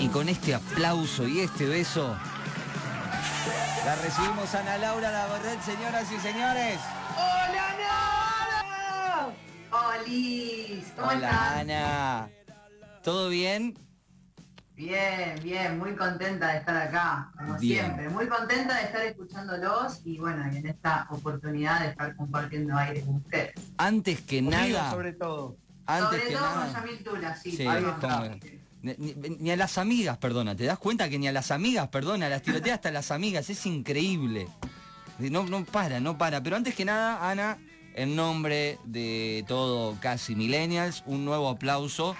Y con este aplauso y este beso, la recibimos a Ana Laura Laborret, señoras y señores. ¡Hola, Ana! ¡Holis! ¿Cómo Hola, estás? Ana. ¿Todo bien? Bien, bien, muy contenta de estar acá, como Bien. siempre. Muy contenta de estar escuchándolos y bueno, y en esta oportunidad de estar compartiendo aire con ustedes. Antes que Conmigo, nada, sobre todo. antes Sobre que todo con nada, Yamil Tula, sí. Sí. Ni, a las amigas, perdona, ¿te das cuenta que ni a las amigas, perdona, las tiroteas hasta las amigas, es increíble. No, no para, no para. Pero antes que nada, Ana, en nombre de todo Casi Millennials, un nuevo aplauso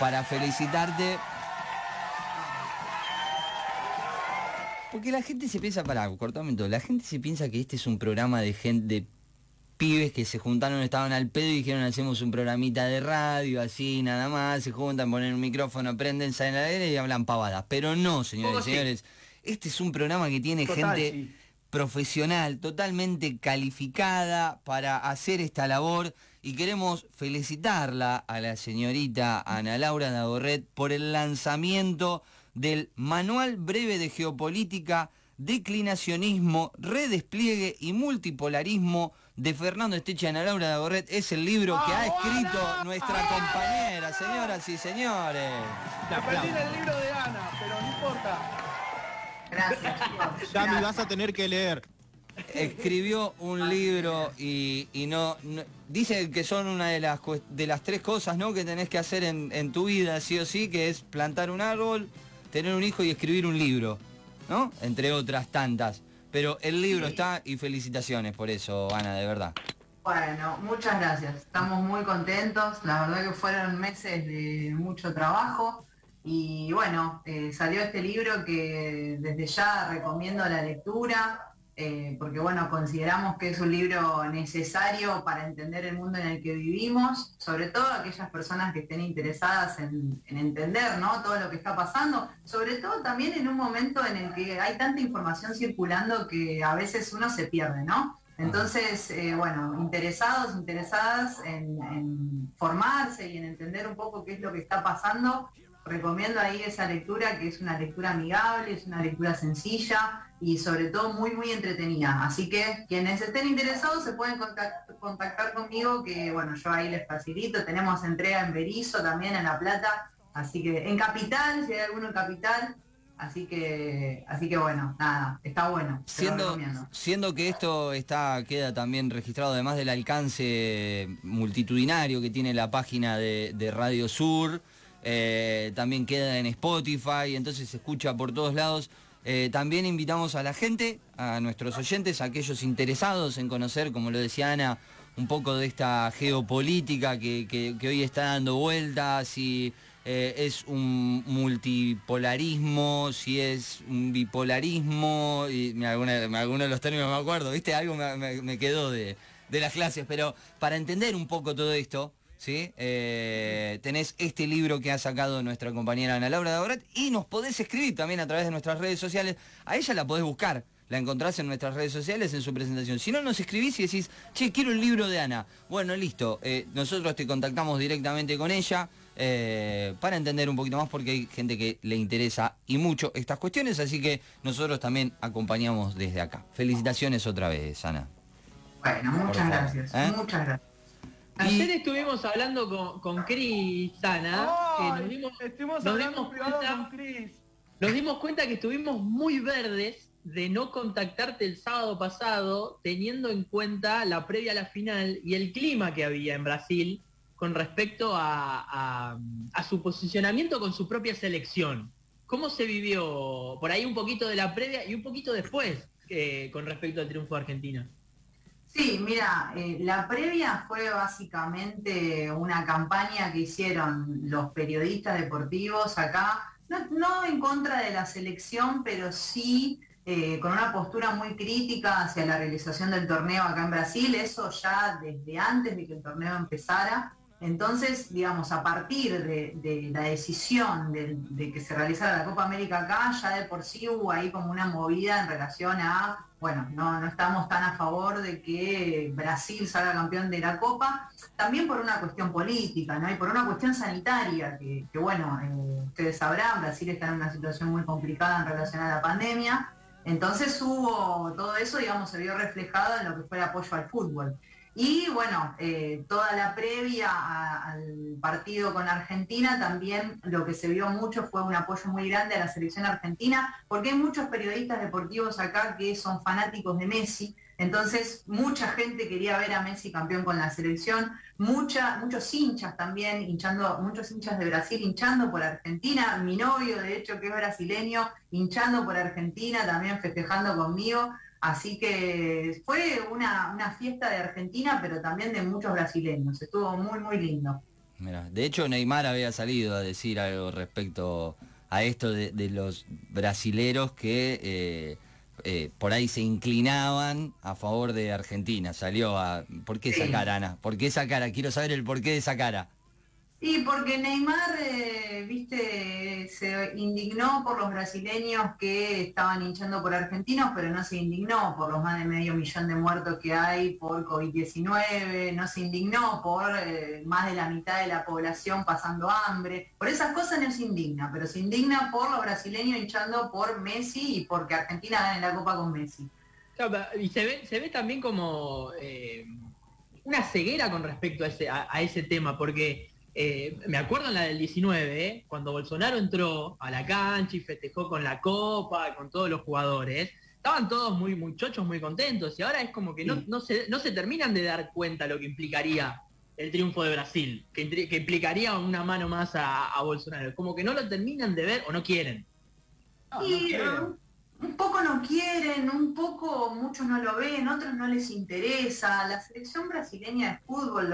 para felicitarte. Porque la gente se piensa, para cortame todo, la gente se piensa que este es un programa de gente, de pibes que se juntaron, estaban al pedo y dijeron hacemos un programita de radio, así, nada más, se juntan, ponen un micrófono, prenden, salen al aire y hablan pavadas. Pero no, señores y señores, este es un programa que tiene Total, gente sí. profesional, totalmente calificada para hacer esta labor y queremos felicitarla a la señorita Ana Laura Dagorret por el lanzamiento del Manual Breve de Geopolítica, Declinacionismo, Redespliegue y Multipolarismo de Fernando Esteche Ana Laura Dagorret. Es el libro que ha escrito nuestra compañera, señoras y señores. Me perdí en el libro de Ana, pero no importa. Gracias, chicos. Ya me vas a tener que leer. escribió un libro y, y no, no- dice que son una de las de las tres cosas ¿no? que tenés que hacer en, en tu vida sí o sí que es plantar un árbol tener un hijo y escribir un libro no entre otras tantas pero el libro está y felicitaciones por eso Ana de verdad Bueno, muchas gracias. Estamos muy contentos. La verdad que fueron meses de mucho trabajo. Y bueno, eh, salió este libro que desde ya recomiendo la lectura, eh, porque bueno, consideramos que es un libro necesario para entender el mundo en el que vivimos, sobre todo aquellas personas que estén interesadas en, en entender ¿no? todo lo que está pasando, sobre todo también en un momento en el que hay tanta información circulando que a veces uno se pierde, ¿no? Entonces, eh, bueno, interesados, interesadas en, en formarse y en entender un poco qué es lo que está pasando, recomiendo ahí esa lectura, que es una lectura amigable, es una lectura sencilla y sobre todo muy, muy entretenida. Así que quienes estén interesados se pueden contact- contactar conmigo, que bueno, yo ahí les facilito. Tenemos entrega en Berizo también, en La Plata, así que en Capital, si hay alguno en Capital. Así que, así que bueno, nada, está bueno. siendo siendo que esto está queda también registrado además del alcance multitudinario que tiene la página de, de Radio Sur eh, también queda en Spotify entonces se escucha por todos lados Eh, también invitamos a la gente a nuestros oyentes a aquellos interesados en conocer como lo decía Ana un poco de esta geopolítica que, que- hoy está dando vueltas y eh, es un multipolarismo, si es un bipolarismo, y algunos de los términos no me acuerdo, ¿viste? Algo me, me- me quedó de, de las clases, pero para entender un poco todo esto, ¿sí? Eh, tenés este libro que ha sacado nuestra compañera Ana Laura Daurat y nos podés escribir también a través de nuestras redes sociales, a ella la podés buscar. La encontrás en nuestras redes sociales en su presentación. Si no, nos escribís y decís, che, quiero el libro de Ana. Bueno, listo. eh, nosotros te contactamos directamente con ella eh, para entender un poquito más porque hay gente que le interesa y mucho estas cuestiones. Así que nosotros también acompañamos desde acá. Felicitaciones otra vez, Ana. Bueno, muchas gracias. ¿eh? Muchas gracias. Ayer estuvimos hablando con, con Cris Sana, que nos dimos, Estuvimos nos hablando dimos privado cuenta- con Chris. nos dimos cuenta que estuvimos muy verdes de no contactarte el sábado pasado, teniendo en cuenta la previa a la final y el clima que había en Brasil con respecto a, a- a su posicionamiento con su propia selección. ¿Cómo se vivió por ahí un poquito de la previa y un poquito después eh, con respecto al triunfo de Argentina? Sí, mira, eh, la previa fue básicamente una campaña que hicieron los periodistas deportivos acá, no, en contra de la selección, pero sí eh, con una postura muy crítica hacia la realización del torneo acá en Brasil, eso ya desde antes de que el torneo empezara. Entonces, digamos, a partir de, la decisión de, que se realizara la Copa América acá, ya de por sí hubo ahí como una movida en relación a, bueno, no, estamos tan a favor de que Brasil salga campeón de la Copa, también por una cuestión política, ¿no? Y por una cuestión sanitaria, que, bueno, eh, ustedes sabrán, Brasil está en una situación muy complicada en relación a la pandemia, entonces hubo todo eso, digamos, se vio reflejado en lo que fue el apoyo al fútbol. Y bueno, eh, toda la previa al partido con Argentina también lo que se vio mucho fue un apoyo muy grande a la selección argentina, porque hay muchos periodistas deportivos acá que son fanáticos de Messi, entonces mucha gente quería ver a Messi campeón con la selección, mucha, muchos hinchas también, hinchando, muchos hinchas de Brasil hinchando por Argentina, mi novio de hecho que es brasileño, hinchando por Argentina, también festejando conmigo. Así que fue una, fiesta de Argentina, pero también de muchos brasileños. Estuvo muy, muy lindo. Mira, de hecho Neymar había salido a decir algo respecto a esto de, los brasileros que eh, eh, por ahí se inclinaban a favor de Argentina. Salió a... ¿Por qué esa cara, Ana? ¿Por qué esa cara? Quiero saber el porqué de esa cara. Y porque Neymar, eh, viste, se indignó por los brasileños que estaban hinchando por argentinos, pero no se indignó por los más de medio millón de muertos que hay por COVID-19, no se indignó por eh, más de la mitad de la población pasando hambre. Por esas cosas no se indigna, pero se indigna por los brasileños hinchando por Messi y porque Argentina gane la Copa con Messi. y se ve, se ve también como eh, una ceguera con respecto a ese tema, porque eh, me acuerdo en la del 19, ¿eh? cuando Bolsonaro entró a la cancha y festejó con la copa, con todos los jugadores, estaban todos muy, muy chochos, muy contentos, y ahora es como que no, se, no se terminan de dar cuenta lo que implicaría el triunfo de Brasil, que, implicaría una mano más a, Bolsonaro, como que no lo terminan de ver o no quieren un poco no quieren, un poco muchos no lo ven, otros no les interesa. La selección brasileña de fútbol,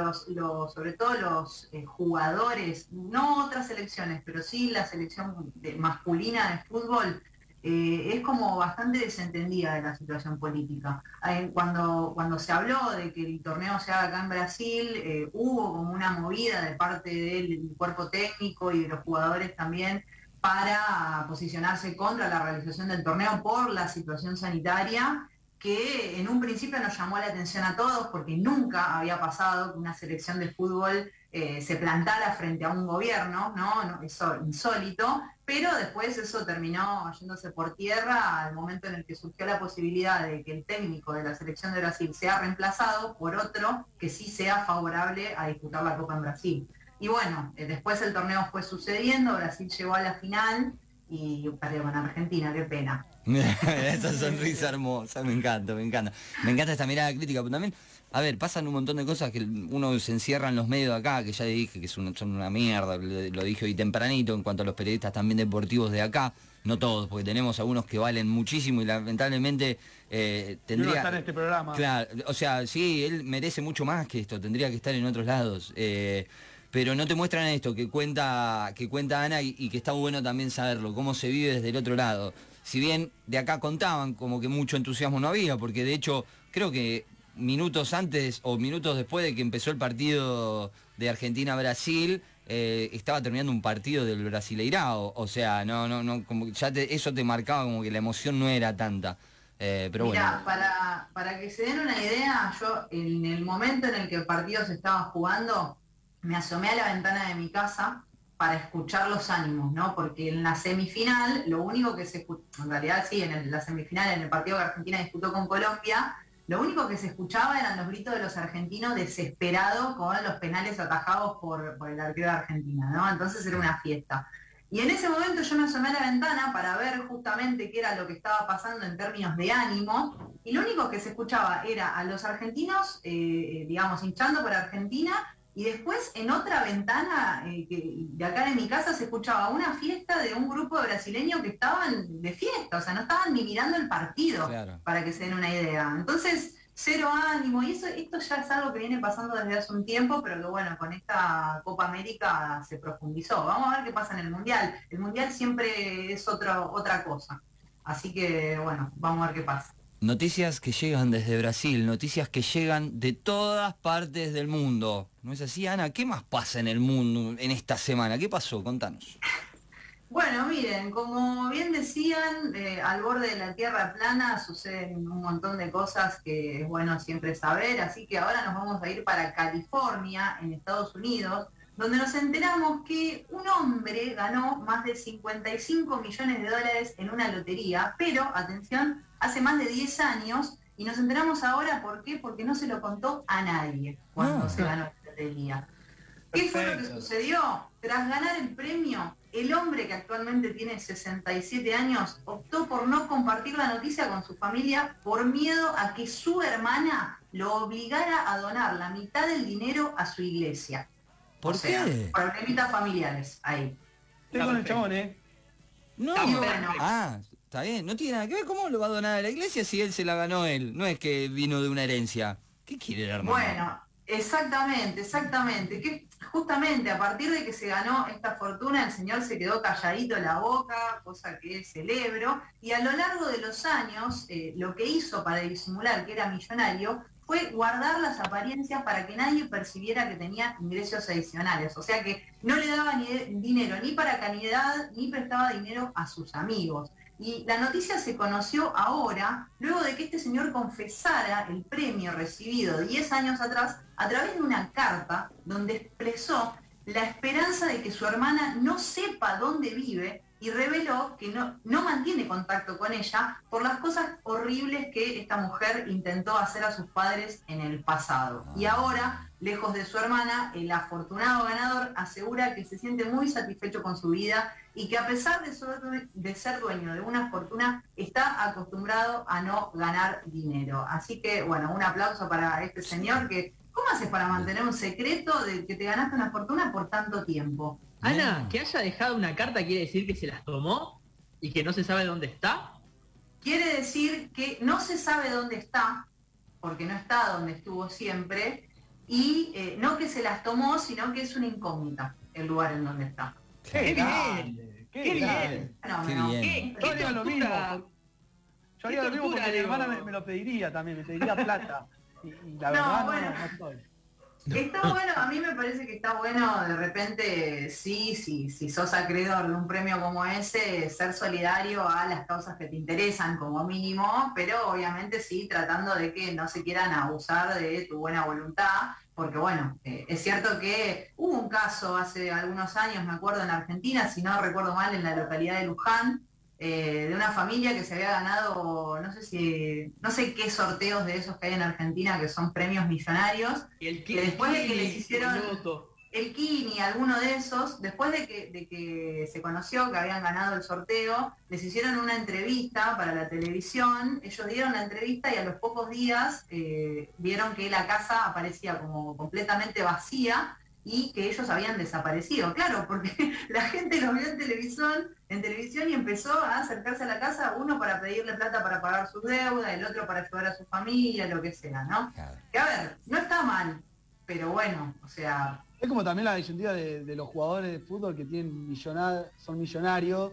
sobre todo los eh, jugadores, no otras selecciones, pero sí la selección masculina de fútbol, eh, es como bastante desentendida de la situación política. Eh, cuando, cuando se habló de que el torneo se haga acá en Brasil, hubo como una movida de parte del cuerpo técnico y de los jugadores también para posicionarse contra la realización del torneo por la situación sanitaria que en un principio nos llamó la atención a todos porque nunca había pasado que una selección de fútbol eh, se plantara frente a un gobierno, ¿no? Eso insólito, pero después eso terminó yéndose por tierra al momento en el que surgió la posibilidad de que el técnico de la selección de Brasil sea reemplazado por otro que sí sea favorable a disputar la Copa en Brasil. Y bueno, eh, después el torneo fue sucediendo, Brasil llegó a la final y perdió con Argentina, qué pena. Esa sonrisa hermosa, me encanta, me encanta. Me encanta esta mirada crítica, pero también, a ver, pasan un montón de cosas que uno se encierra en los medios de acá, que ya dije que son una mierda, lo dije hoy tempranito en cuanto a los periodistas también deportivos de acá, no todos, porque tenemos algunos que valen muchísimo y lamentablemente eh, tendría... estar en este programa. Claro, o sea, sí, él merece mucho más que esto, tendría que estar en otros lados. Eh, pero no te muestran esto que cuenta, que cuenta Ana y, que está bueno también saberlo, cómo se vive desde el otro lado. Si bien de acá contaban como que mucho entusiasmo no había, porque de hecho creo que minutos antes o minutos después de que empezó el partido de Argentina-Brasil, eh, estaba terminando un partido del Brasileirao. O sea, no, no, no, como ya eso te marcaba como que la emoción no era tanta. Eh, pero Mira, para, para que se den una idea, yo en el momento en el que el partido se estaba jugando, me asomé a la ventana de mi casa para escuchar los ánimos, ¿no? Porque en la semifinal, lo único que se escuchó, en realidad sí, en la semifinal, en el partido que Argentina disputó con Colombia, lo único que se escuchaba eran los gritos de los argentinos desesperados con los penales atajados por, el arquero de Argentina, ¿no? Entonces era una fiesta. Y en ese momento yo me asomé a la ventana para ver justamente qué era lo que estaba pasando en términos de ánimo, y lo único que se escuchaba era a los argentinos, eh, digamos, hinchando por Argentina, y después en otra ventana eh, de acá de mi casa se escuchaba una fiesta de un grupo de brasileños que estaban de fiesta, o sea, no estaban ni mirando el partido, para que se den una idea. Entonces, cero ánimo, y eso, esto ya es algo que viene pasando desde hace un tiempo, pero que bueno, con esta Copa América se profundizó. Vamos a ver qué pasa en el Mundial. El Mundial siempre es otra otra cosa. Así que bueno, vamos a ver qué pasa. Noticias que llegan desde Brasil, noticias que llegan de todas partes del mundo. ¿No es así, Ana? ¿Qué más pasa en el mundo en esta semana? ¿Qué pasó? Contanos. Bueno, miren, como bien decían, eh, al borde de la Tierra plana suceden un montón de cosas que es bueno siempre saber, así que ahora nos vamos a ir para California, en Estados Unidos, donde nos enteramos que un hombre ganó más de 55 millones de dólares en una lotería, pero, atención, hace más de 10 años, y nos enteramos ahora por qué, porque no se lo contó a nadie cuando Ah. se ganó la lotería. ¿Qué fue lo que sucedió? Tras ganar el premio, el hombre que actualmente tiene 67 años optó por no compartir la noticia con su familia por miedo a que su hermana lo obligara a donar la mitad del dinero a su iglesia. ¿Por O sea, qué? Problemitas familiares ahí. Estoy con el chabón, ¿eh? No. Y bueno, Ah, está bien. No tiene nada que ver. ¿Cómo lo va a donar a la iglesia si él se la ganó él? No es que vino de una herencia. ¿Qué quiere el hermano? Bueno, exactamente, exactamente. Que justamente a partir de que se ganó esta fortuna, el señor se quedó calladito la boca, cosa que celebro, y a lo largo de los años, eh, lo que hizo para disimular que era millonario fue guardar las apariencias para que nadie percibiera que tenía ingresos adicionales. O sea que no le daba ni dinero ni para caridad, ni prestaba dinero a sus amigos. Y la noticia se conoció ahora, luego de que este señor confesara el premio recibido 10 años atrás a través de una carta donde expresó la esperanza de que su hermana no sepa dónde vive y reveló que no, no mantiene contacto con ella por las cosas horribles que esta mujer intentó hacer a sus padres en el pasado. Y ahora, lejos de su hermana, el afortunado ganador asegura que se siente muy satisfecho con su vida y que a pesar de ser, de ser dueño de una fortuna, está acostumbrado a no ganar dinero. Así que, bueno, un aplauso para este señor que, ¿cómo haces para mantener un secreto de que te ganaste una fortuna por tanto tiempo? Ana, No. que haya dejado una carta quiere decir que se las tomó y que no se sabe dónde está. Quiere decir que no se sabe dónde está, porque no está donde estuvo siempre, y eh, no que se las tomó, sino que es una incógnita el lugar en donde está. ¡Qué bien! ¡Qué, Qué no, bien. ¿Qué, Yo qué haría lo mismo. tortura? Yo haría lo mismo tortura, porque mi hermana me, me lo pediría también, me pediría plata. Y, y la No, verdad no, bueno. no estoy. Está bueno, a mí me parece que está bueno de repente, sí, sí, si sos acreedor de un premio como ese, ser solidario a las causas que te interesan como mínimo, pero obviamente sí tratando de que no se quieran abusar de tu buena voluntad, porque bueno, eh, es cierto que hubo un caso hace algunos años, me acuerdo en Argentina, si no recuerdo mal, en la localidad de Luján, eh, de una familia que se había ganado, no sé si, no sé qué sorteos de esos que hay en Argentina que son premios millonarios, Y el que después de que les hicieron- el Kini, alguno de esos, después de que, de que se conoció que habían ganado el sorteo, les hicieron una entrevista para la televisión, ellos dieron la entrevista y a los pocos días eh, vieron que la casa aparecía como completamente vacía y que ellos habían desaparecido. Claro, porque la gente los vio en televisión, en televisión y empezó a acercarse a la casa, uno para pedirle plata para pagar sus deudas, el otro para ayudar a su familia, lo que sea, ¿no? Claro. Que a ver, no está mal, pero bueno, o sea, Es como también la disyuntiva de, de los jugadores de fútbol que tienen millona- son millonarios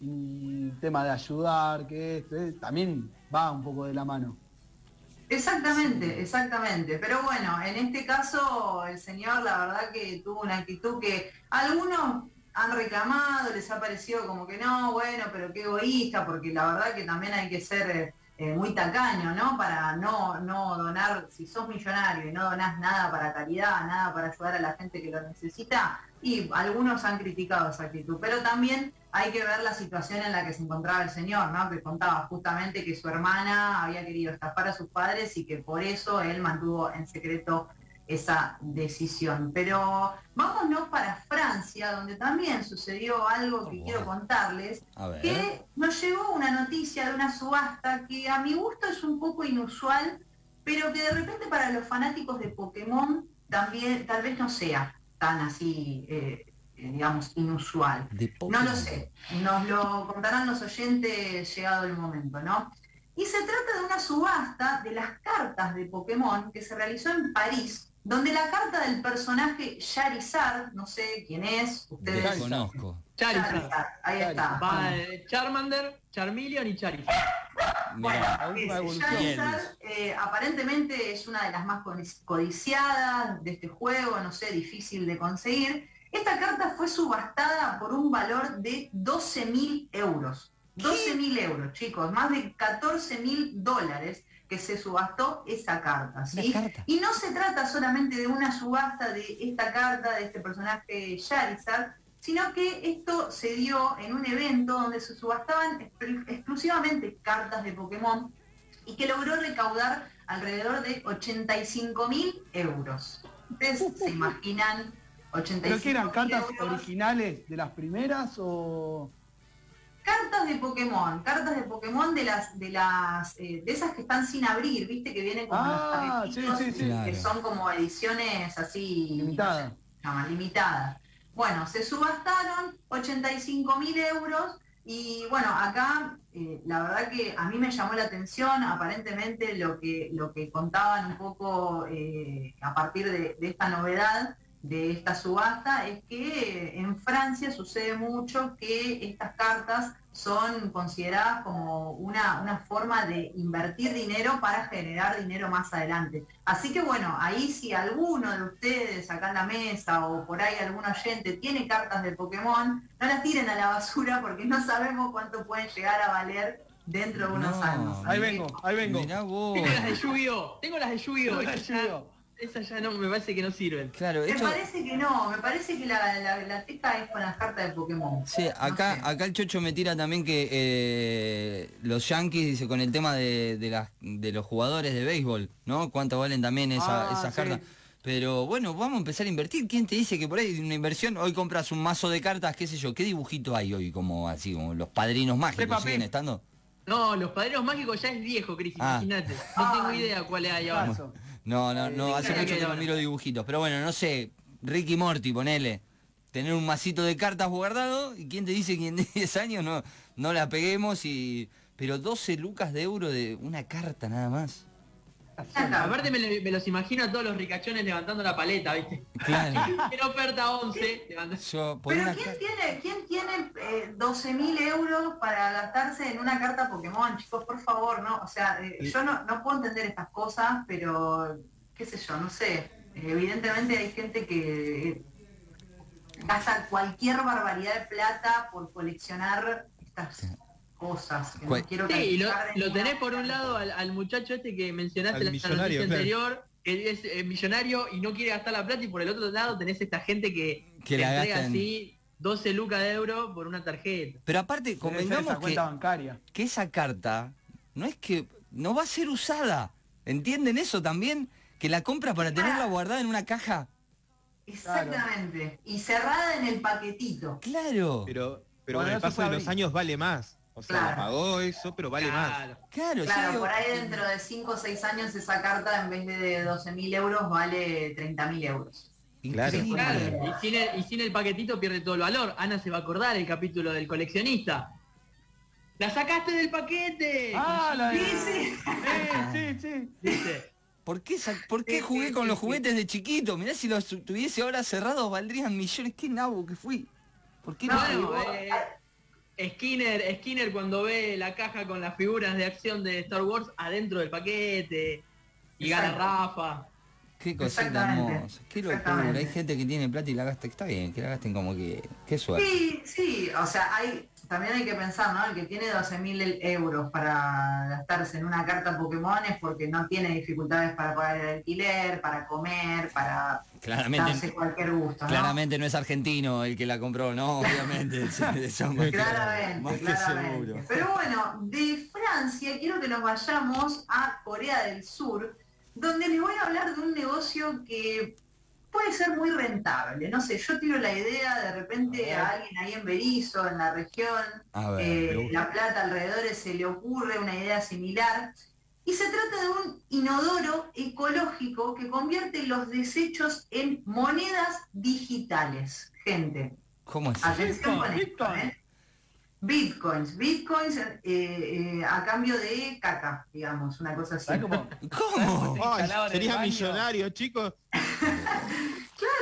y el tema de ayudar, que esto, eh, también va un poco de la mano. Exactamente, exactamente. Pero bueno, en este caso el señor la verdad que tuvo una actitud que algunos han reclamado, les ha parecido como que no, bueno, pero qué egoísta, porque la verdad que también hay que ser eh, eh, muy tacaño, ¿no? Para no, no donar, si sos millonario y no donás nada para caridad, nada para ayudar a la gente que lo necesita, y algunos han criticado esa actitud, pero también hay que ver la situación en la que se encontraba el señor, ¿no? Que contaba justamente que su hermana había querido estafar a sus padres y que por eso él mantuvo en secreto esa decisión. Pero vámonos para Francia, donde también sucedió algo que Oh, quiero contarles, que nos llegó una noticia de una subasta que a mi gusto es un poco inusual, pero que de repente para los fanáticos de Pokémon también tal vez no sea tan así, eh, digamos, inusual. De No lo sé, nos lo contarán los oyentes llegado el momento, ¿no? Y se trata de una subasta de las cartas de Pokémon que se realizó en París, donde la carta del personaje Charizard, no sé quién es, ustedes... Desconozco. Charizard. Charizard, ahí está. Va, eh, Charmander, Charmeleon y Charizard. Bueno, Mirá. Charizard, eh, aparentemente es una de las más codiciadas de este juego, no sé, difícil de conseguir. Esta carta fue subastada por un valor de 12.000 euros. 12.000 euros, chicos, más de 14.000 dólares que se subastó esa carta, ¿sí? Carta. Y no se trata solamente de una subasta de esta carta, de este personaje Charizard, sino que esto se dio en un evento donde se subastaban exclu- exclusivamente cartas de Pokémon y que logró recaudar alrededor de 85 mil euros. Ustedes se imaginan 85 ¿Pero qué eran cartas euros? originales de las primeras o...? Cartas de Pokémon, cartas de Pokémon de las de las eh, de esas que están sin abrir, viste que vienen como Ah, los sí, paquetitos, sí, sí. que son como ediciones así Limitada. no sé, limitadas. Bueno, se subastaron 85 mil euros y bueno, acá eh, la verdad que a mí me llamó la atención, aparentemente lo que, lo que contaban un poco eh, a partir de, de esta novedad de esta subasta es que en Francia sucede mucho que estas cartas son consideradas como una, una forma de invertir dinero para generar dinero más adelante. Así que bueno, ahí si alguno de ustedes acá en la mesa o por ahí algún oyente tiene cartas de Pokémon, no las tiren a la basura porque no sabemos cuánto pueden llegar a valer dentro de unos No. años. Ahí vengo, ahí vengo. Mirá vos. Tengo las de Yu-Gi-Oh! Tengo las de Yu-Gi-Oh! Esas ya- no, me parece que no sirven. Claro, Me parece que no, me parece que la, la, la teca es con las cartas de Pokémon. Sí, No acá, sé. acá el Chocho me tira también que eh, los Yankees, dice, con el tema de, de, las, de los jugadores de béisbol, ¿no? ¿Cuánto valen también esa- Ah, esas sí. cartas? Pero bueno, vamos a empezar a invertir. ¿Quién te dice que por ahí una inversión, hoy compras un mazo de cartas, qué sé yo, qué dibujito hay hoy, como así, como los padrinos mágicos siguen estando? No, los padrinos mágicos ya es viejo, Cris, Ah. imagínate. No tengo idea cuál hay ahora. Paso. No, no, no, Eh, hace ¿qué mucho que no miro dibujitos. Pero bueno, no sé, Ricky Morty, ponele. Tener un masito de cartas guardado, y quién te dice que en 10 años no, no la peguemos y. Pero 12 lucas de euro de una carta nada más. Aparte me, lo- me los imagino a todos los ricachones levantando la paleta, ¿viste? Claro. En oferta 11, levantando- Yo, Pero ¿quién tiene, quién tiene eh, 12.000 euros para gastarse en una carta Pokémon, chicos? Por favor, ¿no? O sea, eh, yo no, no puedo entender estas cosas, pero qué sé yo, no sé. Evidentemente hay gente que eh, gasta cualquier barbaridad de plata por coleccionar estas cosas. Que no quiero Sí, y lo, tenés por un lado al, al muchacho este que mencionaste Al en la noticia claro. anterior, que es eh, millonario y no quiere gastar la plata, y por el otro lado tenés esta gente que, Que te la entrega así 12 lucas de euro por una tarjeta. Pero aparte, convengamos esa que, cuenta bancaria. que esa carta no es que. no va a ser usada. ¿Entienden eso también? Que la compra para tenerla guardada en una caja. Exactamente. Y cerrada en el paquetito. Claro. Pero, pero Bueno, con el paso de los años vale más. O sea, Claro. pagó eso, pero vale más. Claro. Claro, por ahí dentro de 5 o 6 años esa carta en vez de 12.000 euros vale 30.000 euros. Claro. Claro, y sin, el, y sin el paquetito pierde todo el valor. Ana se va a acordar el capítulo del coleccionista. ¡La sacaste del paquete! Ah, la. Sí, sí. Sí, sí, sí. ¿Viste? ¿Por qué, por jugué con los juguetes de chiquito? Mirá si los tu- tuviese ahora cerrados valdrían millones. Qué nabo que fui. ¿Por qué no? No, eh, Skinner, Skinner cuando ve la caja con las figuras de acción de Star Wars adentro del paquete y gana. Rafa. Qué cosita Exactamente, hermosa. Qué locura. Hay gente que tiene plata y la gasta. Está bien, que la gasten como que. Qué suerte. Sí, sí, o sea, hay, también hay que pensar, ¿no? El que tiene 12.000 euros para gastarse en una carta Pokémon es porque no tiene dificultades para pagar el alquiler, para comer, para darse Claramente, cualquier gusto, ¿no? claramente no es argentino el que la compró, no, obviamente. Claramente, claramente. Pero bueno, de Francia quiero que nos vayamos a Corea del Sur, donde les voy a hablar de un negocio que puede ser muy rentable. No sé, yo tiro la idea, de repente a alguien ahí en Berizo, en la región, ver. eh. La Plata alrededores se le ocurre una idea similar. Y se trata de un inodoro ecológico que convierte los desechos en monedas digitales. Gente, ¿Cómo es? Atención con esto, ¿eh? Bitcoins, bitcoins eh, eh, a cambio de caca, digamos, una cosa así. ¿Sabes cómo? ¿Cómo? Ay, sería millonario, chicos.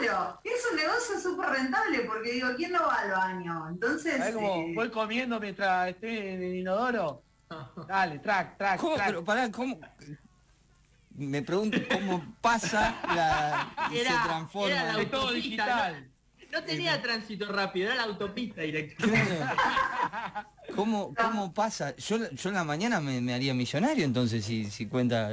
Claro, es un negocio súper rentable porque digo, ¿quién no va al baño? Entonces, ¿Sabes cómo eh, voy comiendo mientras estoy en el inodoro? Dale, track, track, ¿Cómo, track. pero pará, cómo? Me pregunto cómo pasa la, y se Era- transforma. era la todo autopista, digital. No tenía tránsito rápido, era la autopista directa. Claro. ¿Cómo, ¿Cómo pasa? Yo, yo en la mañana me, me haría millonario entonces si, si cuenta...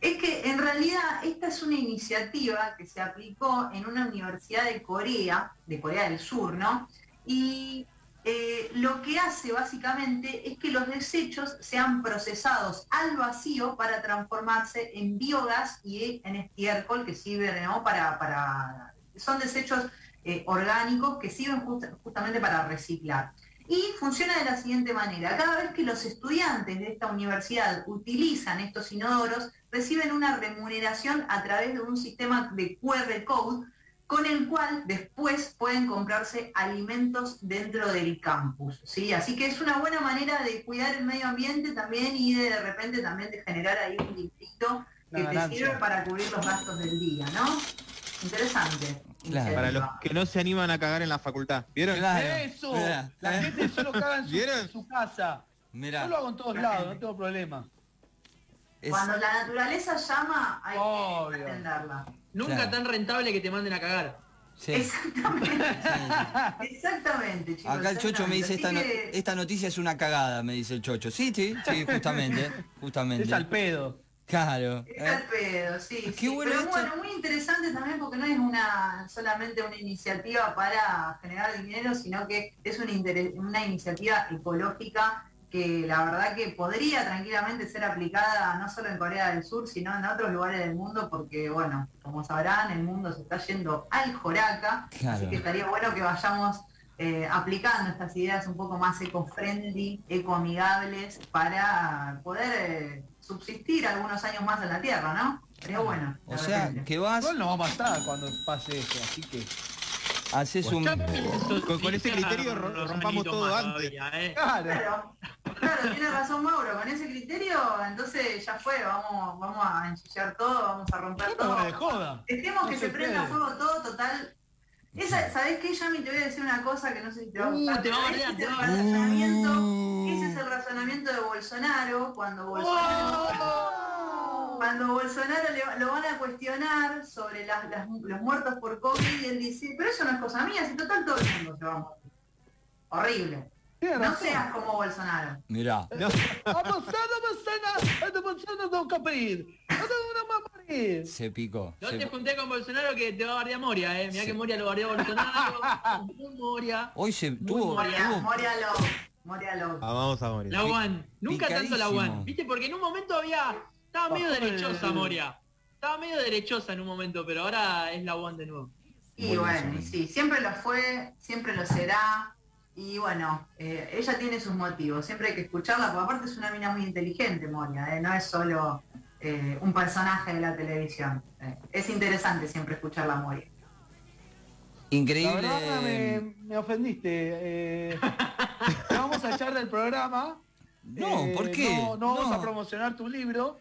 Es que en realidad esta es una iniciativa que se aplicó en una universidad de Corea, de Corea del Sur, ¿no? Y eh, lo que hace básicamente es que los desechos sean procesados al vacío para transformarse en biogás y en estiércol que sirve ¿no? para, para... Son desechos eh, orgánicos que sirven justa- justamente para reciclar. Y funciona de la siguiente manera. Cada vez que los estudiantes de esta universidad utilizan estos inodoros, reciben una remuneración a través de un sistema de QR code con el cual después pueden comprarse alimentos dentro del campus. ¿sí? Así que es una buena manera de cuidar el medio ambiente también y de, de repente también de generar ahí un distrito que te sirve para cubrir los gastos del día, ¿no? Interesante. Claro. Para los que no se animan a cagar en la facultad. ¿Vieron? Claro. Eso, Mirá, la gente solo caga en su, ¿Vieron? en su casa. Mirá, Yo lo hago en todos lados, no tengo problema. Es- Cuando la naturaleza llama, hay Obvio. que atenderla. Nunca Claro. tan rentable que te manden a cagar. sí. Exactamente. Sí, Exactamente, chicos. Acá el Chocho me dice, esta, no- esta noticia es una cagada, me dice el Chocho. Sí, sí, sí, justamente, justamente. Es al pedo. Claro. Es ¿eh? al pedo, sí. Qué sí. bueno Pero esto. bueno, muy interesante también porque no es una solamente una iniciativa para generar dinero, sino que es una, una iniciativa ecológica que la verdad que podría tranquilamente ser aplicada no solo en Corea del Sur, sino en otros lugares del mundo, porque bueno, como sabrán, el mundo se está yendo al joraca, Claro. así que estaría bueno que vayamos eh, aplicando estas ideas un poco más eco-friendly, eco-amigables, para poder eh, subsistir algunos años más en la Tierra, ¿no? Sería bueno. O sea, repente. que vas, Igual nos vamos a estar cuando pase esto, así que. haces un... Con- con ese criterio rompamos todo antes. todavía, ¿eh? Claro. Claro, tiene razón Mauro, con ese criterio, entonces ya fue, vamos, vamos a enchillar todo, vamos a romper todo. me de joda. Dejemos No que se se prenda puede. fuego todo, total. Esa, ¿Sabés qué, Yami? Te voy a decir una cosa que no sé si te va a Uh, gustar. te va a pero bardear, ese es el razonamiento, ese es el razonamiento de Bolsonaro, cuando Bolsonaro... Cuando Bolsonaro le- lo van a cuestionar sobre las- las- los muertos por COVID, y él dice, pero eso no es cosa mía, si total todo el mundo se va a morir. Horrible. No seas como Bolsonaro. Mirá. No, A Bolsonaro, Bolsonaro, a Bolsonaro no. Se picó. Se- te junté con Bolsonaro que te va a bardear Moria, eh. Mirá Sí. que Moria lo bardeó a Bolsonaro. Moria. Hoy se tuvo... Moria, tuvo- Moria Love. Moria Love. ah, vamos a morir. La One. Nunca tanto la. One. ¿Viste? Porque en un momento había. Estaba medio Bajó derechosa el- Moria. Estaba medio derechosa en un momento, pero ahora es la One de nuevo. Y bueno, sí, siempre lo fue, siempre lo será. Y bueno, eh, ella tiene sus motivos, siempre hay que escucharla, porque aparte es una mina muy inteligente, Moria, eh, no es solo eh, un personaje de la televisión. eh. Es interesante siempre escucharla a Moria. La Increíble. verdad me, me ofendiste. Eh, te vamos a echar del programa. No, Eh, ¿por qué? No, no vamos a promocionar tu libro.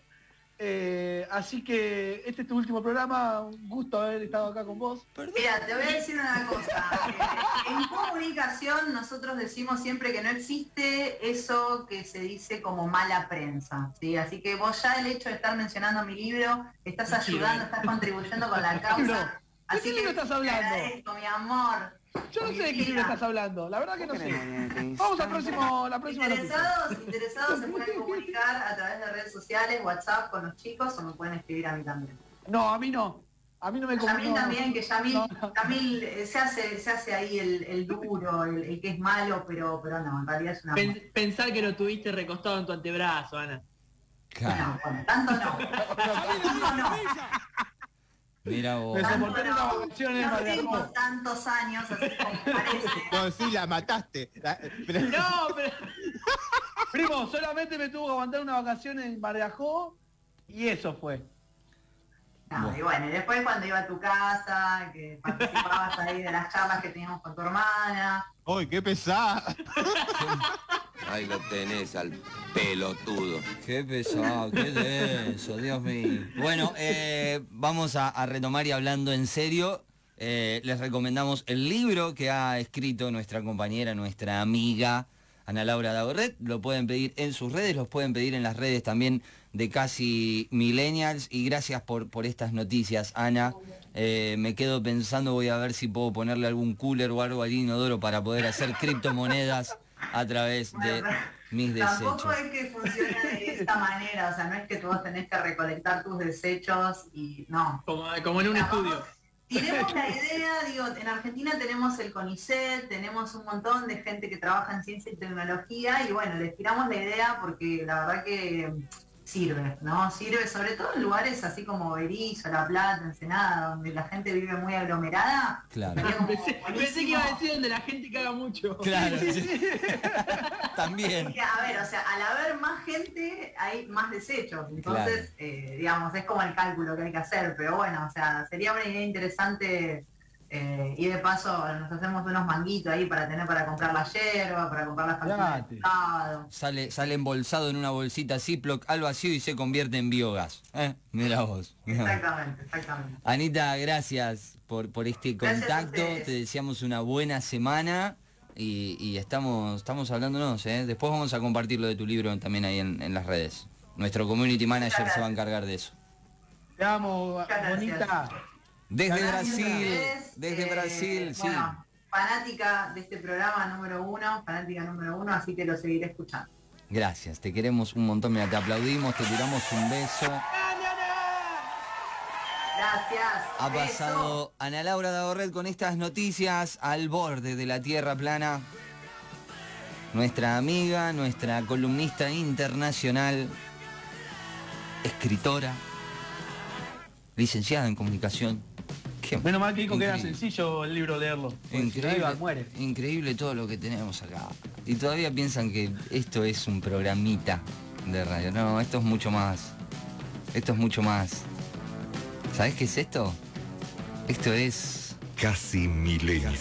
Eh, así que este es tu último programa. Un gusto haber estado acá con vos. Mira, te voy a decir una cosa. eh, en comunicación nosotros decimos siempre que no existe eso que se dice como mala prensa. ¿sí? Así que vos ya el hecho de estar mencionando mi libro, estás ayudando, estás contribuyendo con la causa. ¿De Así qué que estás te hablando? agradezco, mi amor. Yo no sé de qué libro estás hablando. La verdad que no sé. Vamos al próximo, la próxima noticia. Interesados, interesados se pueden comunicar a través de redes sociales, WhatsApp con los chicos o me pueden escribir a mí también. No, a mí no. A mí no me Yamil comunicó. también, que Yamil, No, no. Yamil, eh, se hace, se hace ahí el, el duro, el, el que es malo, pero, pero no, en realidad es una Pen- pensar que lo tuviste recostado en tu antebrazo, Ana. Claro. no, bueno, tanto no. Tanto no. Mira vos. Me soporté no. unas vacaciones No tengo tantos años, así como parece. No, sí, la mataste. La- pero- No, pero. Primo, solamente me tuvo que aguantar una vacación en Margajó y eso fue. No, y bueno, y después cuando iba a tu casa, que participabas ahí de las charlas que teníamos con tu hermana. ¡Ay, qué pesada! Ahí lo tenés al pelotudo. Qué pesado, qué denso, Dios mío. Bueno, eh, vamos a, retomar y hablando en serio. eh, les recomendamos el libro que ha escrito nuestra compañera, nuestra amiga Ana Laura Dagorret, lo pueden pedir en sus redes, los pueden pedir en las redes también de Casi Millennials y gracias por, por estas noticias, Ana. Eh, me quedo pensando, voy a ver si puedo ponerle algún cooler o algo al inodoro para poder hacer criptomonedas a través de mis Tampoco desechos. es que funcione de esta manera, o sea, no es que tú vos tenés que recolectar tus desechos y no. Como, como en un Tampoco- estudio. Tiremos la idea, digo, en Argentina tenemos el CONICET, tenemos un montón de gente que trabaja en ciencia y tecnología y bueno, les tiramos la idea porque la verdad que sirve, ¿no? Sirve sobre todo en lugares así como Berizo, La Plata, Ensenada, donde la gente vive muy aglomerada. Claro. Pensé, pensé que iba a decir donde la gente caga mucho. Claro, sí. También. Porque, a ver, o sea, al haber más gente hay más desechos. Entonces, eh, digamos, es como el cálculo que hay que hacer. Pero bueno, o sea, sería una idea interesante. Eh, y de paso nos hacemos unos manguitos ahí para tener para comprar la yerba, para comprar la factura de Fíjate. mercado. Sale, sale embolsado en una bolsita Ziploc al vacío y se convierte en biogás. ¿eh? Mira vos. mirá. Exactamente, exactamente. Anita, gracias por, por este contacto. Te deseamos una buena semana y, y estamos, estamos hablándonos. ¿eh? Después vamos a compartir lo de tu libro también ahí en, en las redes. Nuestro community manager se va a encargar de eso. Te amo, bonita. Desde Brasil, desde eh, Brasil, sí. bueno, fanática de este programa número uno, fanática número uno, así que lo seguiré escuchando. Gracias, te queremos un montón. Mira, te aplaudimos, te tiramos un beso. Gracias. Ha Beso. pasado Ana Laura Dagorret con estas noticias al borde de la Tierra plana. Nuestra amiga, nuestra columnista internacional, escritora, licenciada en comunicación. Qué Menos mal que dijo que era sencillo el libro leerlo. si Increíble, muere. increíble todo lo que tenemos acá. Y todavía piensan que esto es un programita de radio. No, esto es mucho más. Esto es mucho más. ¿Sabes qué es esto? Esto es Casi milenios.